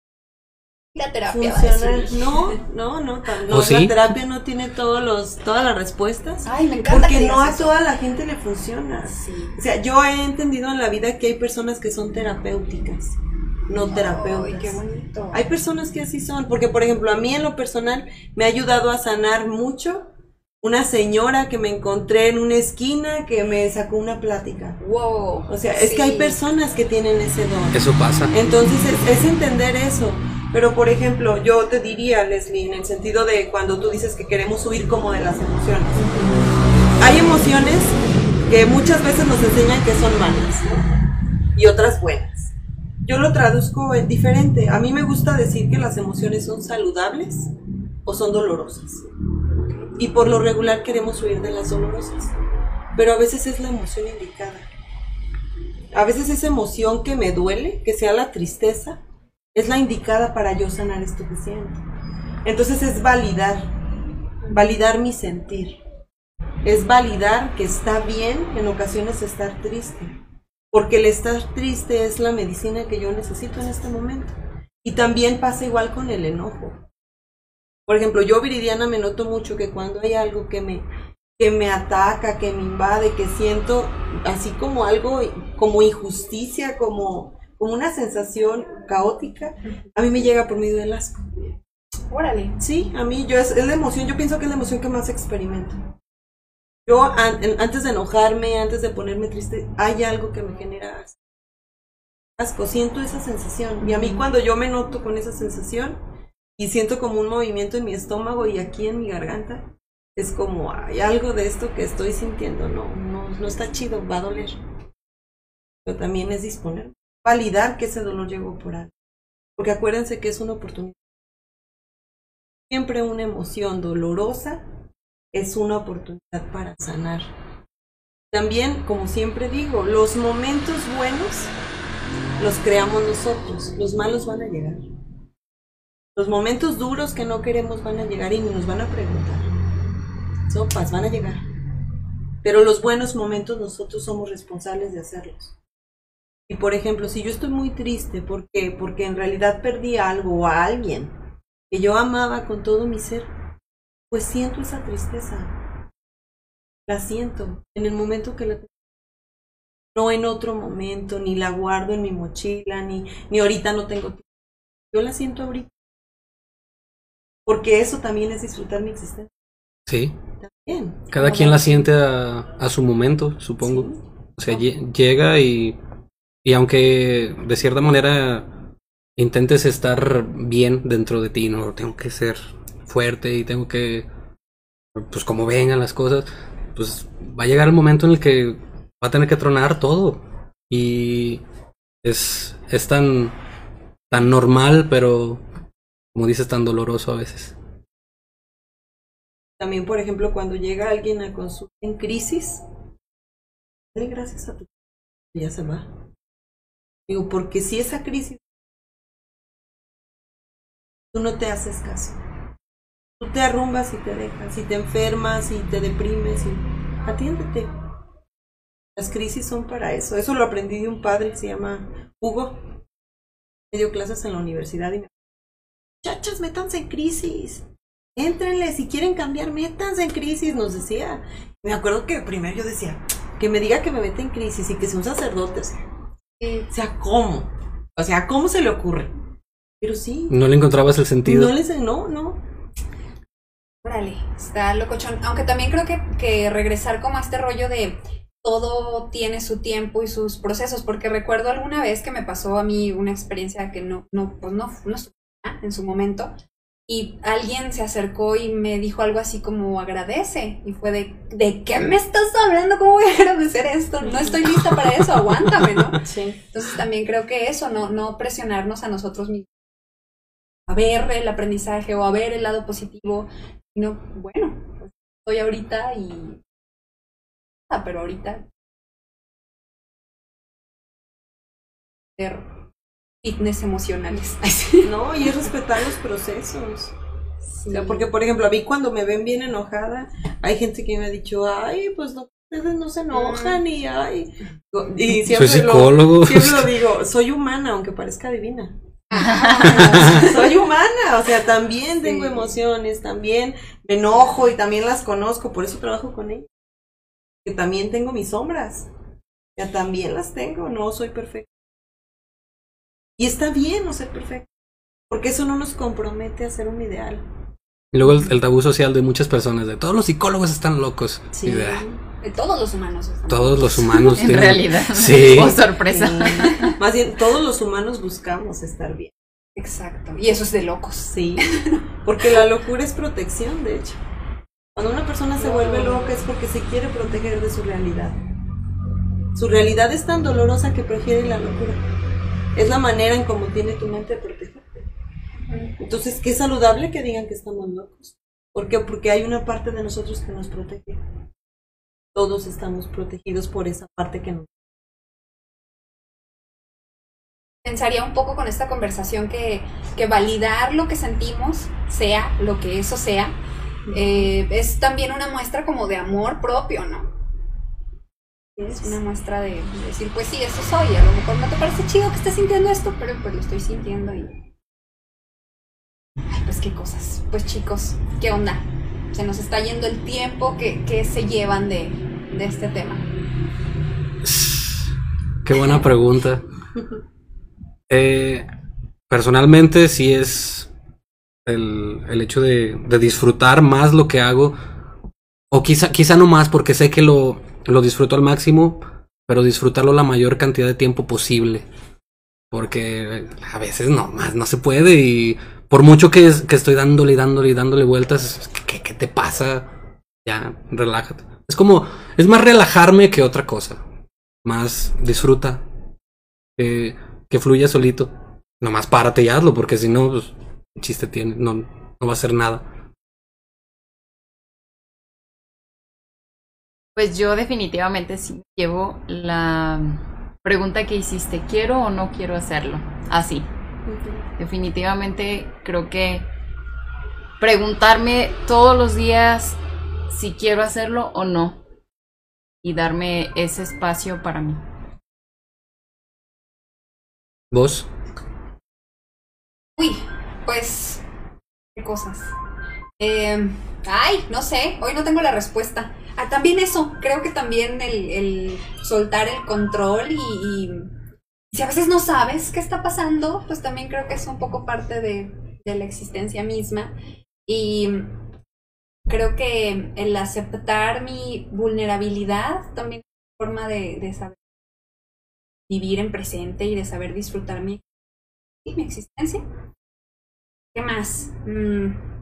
D: La terapia. va a
E: Funciona. No, no, no, no,
C: ¿O sí?
E: la terapia no tiene todos los, todas las respuestas.
D: Ay, me encanta.
E: Porque
D: que
E: no a
D: eso.
E: toda la gente le funciona.
D: Sí.
E: O sea, yo he entendido en la vida que hay personas que son terapéuticas, no terapeutas.
D: Ay, qué bonito.
E: Hay personas que así son, porque por ejemplo a mí en lo personal me ha ayudado a sanar mucho una señora que me encontré en una esquina que me sacó una plática.
D: Wow.
E: O sea, es que hay
D: Sí.
E: personas que tienen ese don.
C: Eso pasa.
E: Entonces es, es entender eso. Pero por ejemplo, yo te diría, Leslie, en el sentido de cuando tú dices que queremos huir como de las emociones. Hay emociones que muchas veces nos enseñan que son malas ¿no? y otras buenas. Yo lo traduzco en diferente. A mí me gusta decir que las emociones son saludables o son dolorosas. Y por lo regular queremos huir de las dolorosas. Pero a veces es la emoción indicada. A veces esa emoción que me duele, que sea la tristeza, es la indicada para yo sanar esto que. Entonces es validar, validar mi sentir. Es validar que está bien en ocasiones estar triste. Porque el estar triste es la medicina que yo necesito en este momento. Y también pasa igual con el enojo. Por ejemplo, yo Viridiana me noto mucho que cuando hay algo que me, que me ataca, que me invade, que siento así como algo, como injusticia, como, como una sensación caótica, a mí me llega por medio del asco.
D: Órale.
E: Sí, a mí yo es, es la emoción, yo pienso que es la emoción que más experimento. Yo an- antes de enojarme, antes de ponerme triste, hay algo que me genera asco. asco, siento esa sensación. Y a mí cuando yo me noto con esa sensación y siento como un movimiento en mi estómago y aquí en mi garganta, es como hay algo de esto que estoy sintiendo, no, no, no está chido, va a doler. Pero también es disponer, validar que ese dolor llegó por algo. Porque acuérdense que es una oportunidad. Siempre una emoción dolorosa es una oportunidad para sanar. También, como siempre digo, los momentos buenos los creamos nosotros, los malos van a llegar. Los momentos duros que no queremos van a llegar y nos van a preguntar. Sopas, van a llegar. Pero los buenos momentos nosotros somos responsables de hacerlos. Y por ejemplo, si yo estoy muy triste porque porque en realidad perdí algo o a alguien que yo amaba con todo mi ser, pues siento esa tristeza. La siento en el momento que la no en otro momento, ni la guardo en mi mochila, ni, ni ahorita no tengo tiempo. Yo la siento ahorita. Porque eso también es disfrutar mi existencia.
C: Sí.
E: También.
C: Cada quien la siente a, a su momento, supongo.
E: Sí.
C: O sea, lle- llega y, y aunque de cierta manera intentes estar bien dentro de ti, no tengo que ser fuerte y tengo que, pues como vengan las cosas, pues va a llegar el momento en el que va a tener que tronar todo. Y es, es tan, tan normal, pero como dices, tan doloroso a veces.
E: También, por ejemplo, cuando llega alguien a consulta en crisis, gracias a tu ya se va. Digo, porque si esa crisis tú no te haces caso. Tú te arrumbas y te dejas, y te enfermas y te deprimes y atiéndete. Las crisis son para eso. Eso lo aprendí de un padre que se llama Hugo. Me dio clases en la universidad y me muchachas, métanse en crisis. Éntrenle, si quieren cambiar, métanse en crisis, nos decía. Me acuerdo que primero yo decía, que me diga que me mete en crisis y que sea un sacerdote. O sea, ¿cómo? O sea, ¿cómo se le ocurre? Pero sí.
C: No le encontrabas el sentido.
E: No les no, no.
D: Órale, está locochón. Aunque también creo que, que regresar como a este rollo de todo tiene su tiempo y sus procesos, porque recuerdo alguna vez que me pasó a mí una experiencia que no, no, pues no, no en su momento, y alguien se acercó y me dijo algo así como agradece, y fue de, ¿de qué me estás hablando? ¿Cómo voy a agradecer esto? No estoy lista para eso, aguántame, ¿no?
E: Sí.
D: Entonces también creo que eso, no, no presionarnos a nosotros mismos. a ver el aprendizaje o a ver el lado positivo. No, bueno, pues, estoy ahorita y... Ah, pero ahorita... Fitness emocionales.
E: No, y es respetar los procesos.
D: Sí.
E: O sea, porque, por ejemplo, a mí cuando me ven bien enojada, hay gente que me ha dicho, ay, pues no, ustedes no se enojan y ay. Y siempre
C: Soy
E: lo-
C: psicólogo.
E: siempre lo digo, soy humana, aunque parezca divina.
D: Ah,
E: Soy humana, o sea, también tengo
D: Sí.
E: emociones, también me enojo y también las conozco, por eso trabajo con ellas. Que también tengo mis sombras, ya también las tengo, no soy perfecta. Y está bien no ser perfecta, porque eso no nos compromete a ser un ideal.
C: Y luego el, el tabú social de muchas personas, de todos los psicólogos están locos.
E: Sí.
C: De, ah,
D: de todos los humanos. estamos-
C: todos los humanos
B: En
C: tienen-
B: realidad.
C: Sí.
B: Oh, sorpresa.
E: Sí. Más bien, todos los humanos buscamos estar bien.
D: Exacto. Y eso es de locos.
E: Sí, porque la locura es protección, de hecho. Cuando una persona se vuelve loca es porque se quiere proteger de su realidad. Su realidad es tan dolorosa que prefiere la locura. Es la manera en cómo tiene tu mente de protegerte. Entonces, qué saludable que digan que estamos locos. ¿Por qué? Porque hay una parte de nosotros que nos protege. Todos estamos protegidos por esa parte que nos
D: pensaría un poco con esta conversación que, que validar lo que sentimos, sea lo que eso sea, eh, es también una muestra como de amor propio, ¿no? Es una muestra de, de decir, pues sí, eso soy. A lo mejor no te parece chido que estés sintiendo esto, pero pues lo estoy sintiendo y... Ay, pues qué cosas. Pues chicos, ¿qué onda? Se nos está yendo el tiempo que, que se llevan de, de este tema.
C: Qué buena pregunta. Eh, personalmente sí es el, el hecho de, de disfrutar más lo que hago. O quizá, quizá no más porque sé que lo, lo disfruto al máximo, pero disfrutarlo la mayor cantidad de tiempo posible. Porque a veces no, más no se puede y por mucho que, es- que estoy dándole y dándole y dándole vueltas, ¿qué, te pasa? Ya, relájate. Es como, es más relajarme que otra cosa. Más disfruta. que fluya solito. Nomás párate y hazlo, porque si no, pues, ¿qué chiste tiene, no, no va a hacer nada.
B: Pues yo definitivamente sí llevo la pregunta que hiciste, ¿quiero o no quiero hacerlo? Así. Definitivamente creo que preguntarme todos los días si quiero hacerlo o no y darme ese espacio para mí.
C: ¿Vos?
D: Uy, pues, qué cosas. Eh, ay, no sé, hoy no tengo la respuesta. Ah, también eso, creo que también el, soltar el control y, si a veces no sabes qué está pasando, pues también creo que es un poco parte de, la existencia misma. Y creo que el aceptar mi vulnerabilidad también es una forma de, saber vivir en presente y de saber disfrutar mi, mi existencia. ¿Qué más? Mm,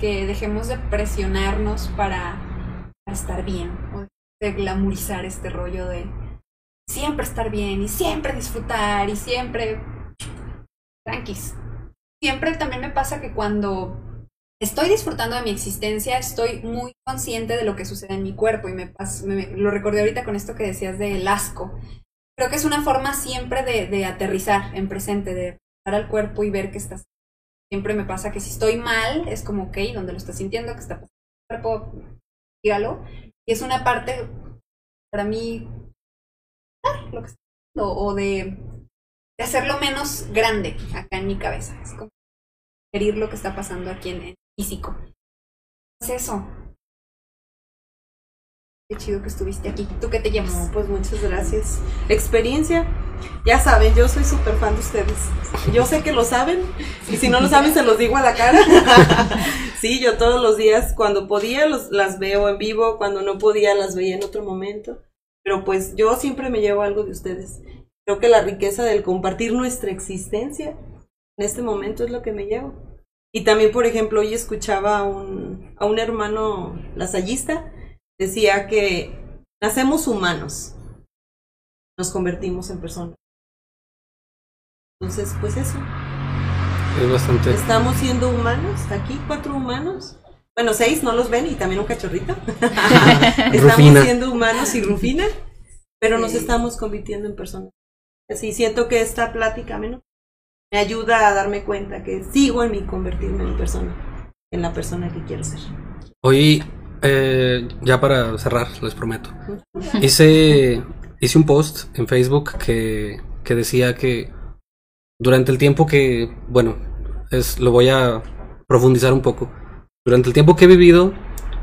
D: que dejemos de presionarnos para, estar bien, o de glamorizar este rollo de siempre estar bien y siempre disfrutar y siempre tranquis. Siempre también me pasa que cuando estoy disfrutando de mi existencia, estoy muy consciente de lo que sucede en mi cuerpo y me, lo recordé ahorita con esto que decías del asco. Creo que es una forma siempre de, aterrizar en presente, de al cuerpo y ver que estás. Siempre me pasa que si estoy mal, es como, ok, ¿dónde lo estás sintiendo? ¿Qué está pasando en el cuerpo? Dígalo. Y es una parte, para mí, ah, lo que está pasando, o de, hacerlo menos grande acá en mi cabeza. Es como herir lo que está pasando aquí en el físico. Es eso. Qué chido que estuviste aquí. ¿Tú qué te llevas?
E: No, pues muchas gracias. Experiencia, ya saben, yo soy súper fan de ustedes. Yo sé que lo saben, y si no lo saben, se los digo a la cara. sí, yo todos los días, cuando podía, las veo en vivo, cuando no podía, las veía en otro momento. Pero pues yo siempre me llevo algo de ustedes. Creo que la riqueza del compartir nuestra existencia en este momento es lo que me llevo. Y también, por ejemplo, hoy escuchaba a un, a un hermano lasallista, decía que nacemos humanos, nos convertimos en personas. Entonces, pues eso.
C: Es bastante.
E: Estamos siendo humanos, aquí cuatro humanos. Bueno, seis, no los ven, y también un cachorrito. estamos
C: Rufina.
E: siendo humanos y Rufina, pero nos estamos convirtiendo en personas. Así siento que esta plática menos me ayuda a darme cuenta que sigo en mi convertirme en persona, en la persona que quiero ser.
C: Hoy, eh, ya para cerrar, les prometo. Hice, hice un post en Facebook que, que decía que durante el tiempo que, bueno, es, lo voy a profundizar un poco. Durante el tiempo que he vivido,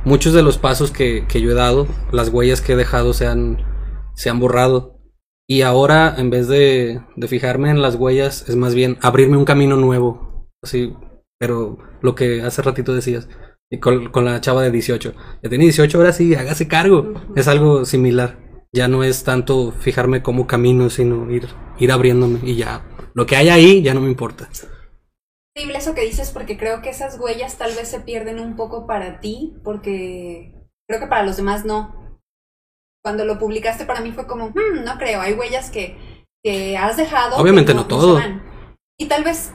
C: muchos de los pasos que, que yo he dado, las huellas que he dejado se han, se han borrado. Y ahora, en vez de, de fijarme en las huellas, es más bien abrirme un camino nuevo. Así, pero lo que hace ratito decías, y con, con la chava de 18. Ya tiene 18, ahora sí, hágase cargo. Es algo similar. Ya no es tanto fijarme cómo camino, sino ir, ir abriéndome y ya. Lo que hay ahí ya no me importa.
D: increíble eso que dices porque creo que esas huellas tal vez se pierden un poco para ti porque creo que para los demás no. Cuando lo publicaste para mí fue como, "Hmm, no creo, hay huellas que, que has dejado.
C: Obviamente no todo.
D: se van". Y tal vez,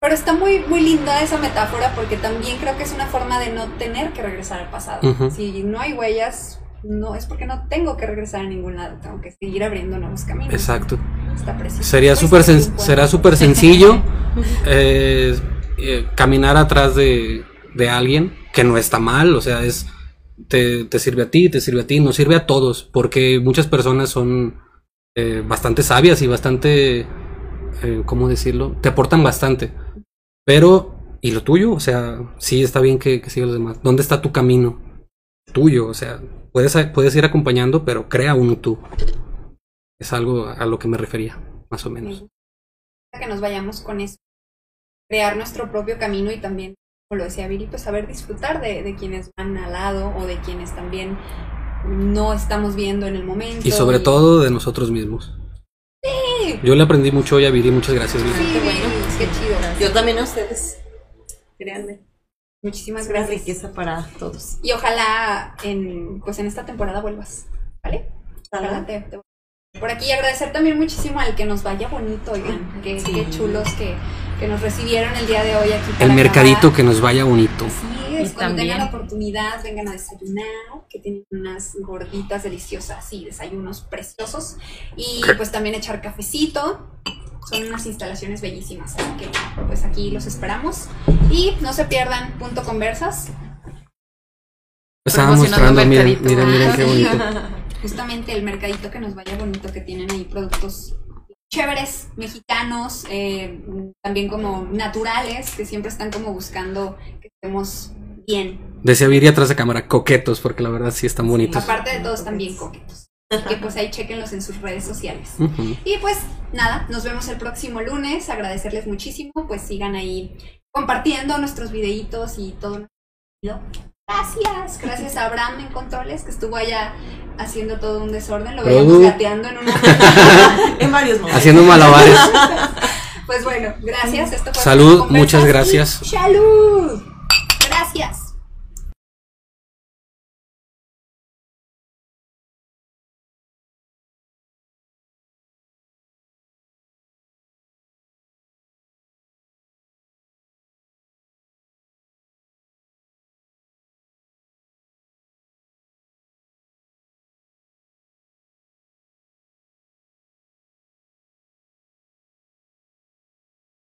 D: pero está muy, muy linda esa metáfora porque también creo que es una forma de no tener que regresar al pasado. Si no hay huellas, no es porque no tengo que regresar a ningún lado, tengo que seguir abriendo nuevos caminos.
C: Exacto.
D: Está precioso.
C: Sería súper sen- será súper sencillo eh, eh, caminar atrás de, de alguien que no está mal, o sea, es te, te sirve a ti, te sirve a ti, nos sirve a todos, porque muchas personas son eh, bastante sabias y bastante, ¿cómo decirlo? Te aportan bastante. Pero, ¿y lo tuyo? O sea, sí está bien que, que sigas los demás. ¿Dónde está tu camino? Tuyo, o sea, puedes, puedes ir acompañando, pero crea uno tú. Es algo a lo que me refería, más o
D: Me
C: menos.
D: que nos vayamos con eso. Crear nuestro propio camino y también, como lo decía Viri, pues saber disfrutar de, de quienes van al lado o de quienes también no estamos viendo en el momento.
C: Y sobre todo de nosotros mismos. Yo le aprendí mucho hoy a Viri, muchas gracias, Viri.
D: Sí, bueno, qué chido.
E: Yo también a ustedes, créanme,
D: Muchísimas
E: es una
D: gracias.
E: riqueza para todos.
D: Y ojalá en, pues en esta temporada vuelvas, ¿vale? Ojalá te- te- Por aquí agradecer también muchísimo al que nos vaya bonito, oigan. Qué,
E: Sí.
D: qué chulos que, que nos recibieron el día de hoy aquí.
C: El
D: para
C: mercadito
D: grabar.
C: que nos vaya bonito.
D: Así es,
B: Y
D: cuando tengan
B: también-
D: la oportunidad, vengan a desayunar, que tienen unas gorditas deliciosas y desayunos preciosos. Y pues también echar cafecito. Son unas instalaciones bellísimas, así que pues aquí los esperamos. Y no se pierdan Punto Conversas,
C: Estaba mostrando, miren,
B: mercadito.
C: miren, miren qué
D: Ah,
C: bonito.
D: justamente el mercadito que nos vaya bonito, que tienen ahí productos chéveres, mexicanos, eh, también como naturales, que siempre están como buscando que estemos bien.
C: Decía Viri atrás de cámara, coquetos, porque la verdad sí están bonitos.
D: Aparte de todos también coquetos. Que pues ahí chequenlos en sus redes sociales. Y pues nada, nos vemos el próximo lunes. Agradecerles muchísimo. Pues sigan ahí compartiendo nuestros videitos y todo. Gracias. Gracias a Abraham en Controles, que estuvo allá haciendo todo un desorden. Lo veíamos gateando en una.
E: en varios momentos.
C: Haciendo malabares.
D: Pues bueno, gracias. Esto fue
C: Salud, muchas gracias.
D: ¡Salud!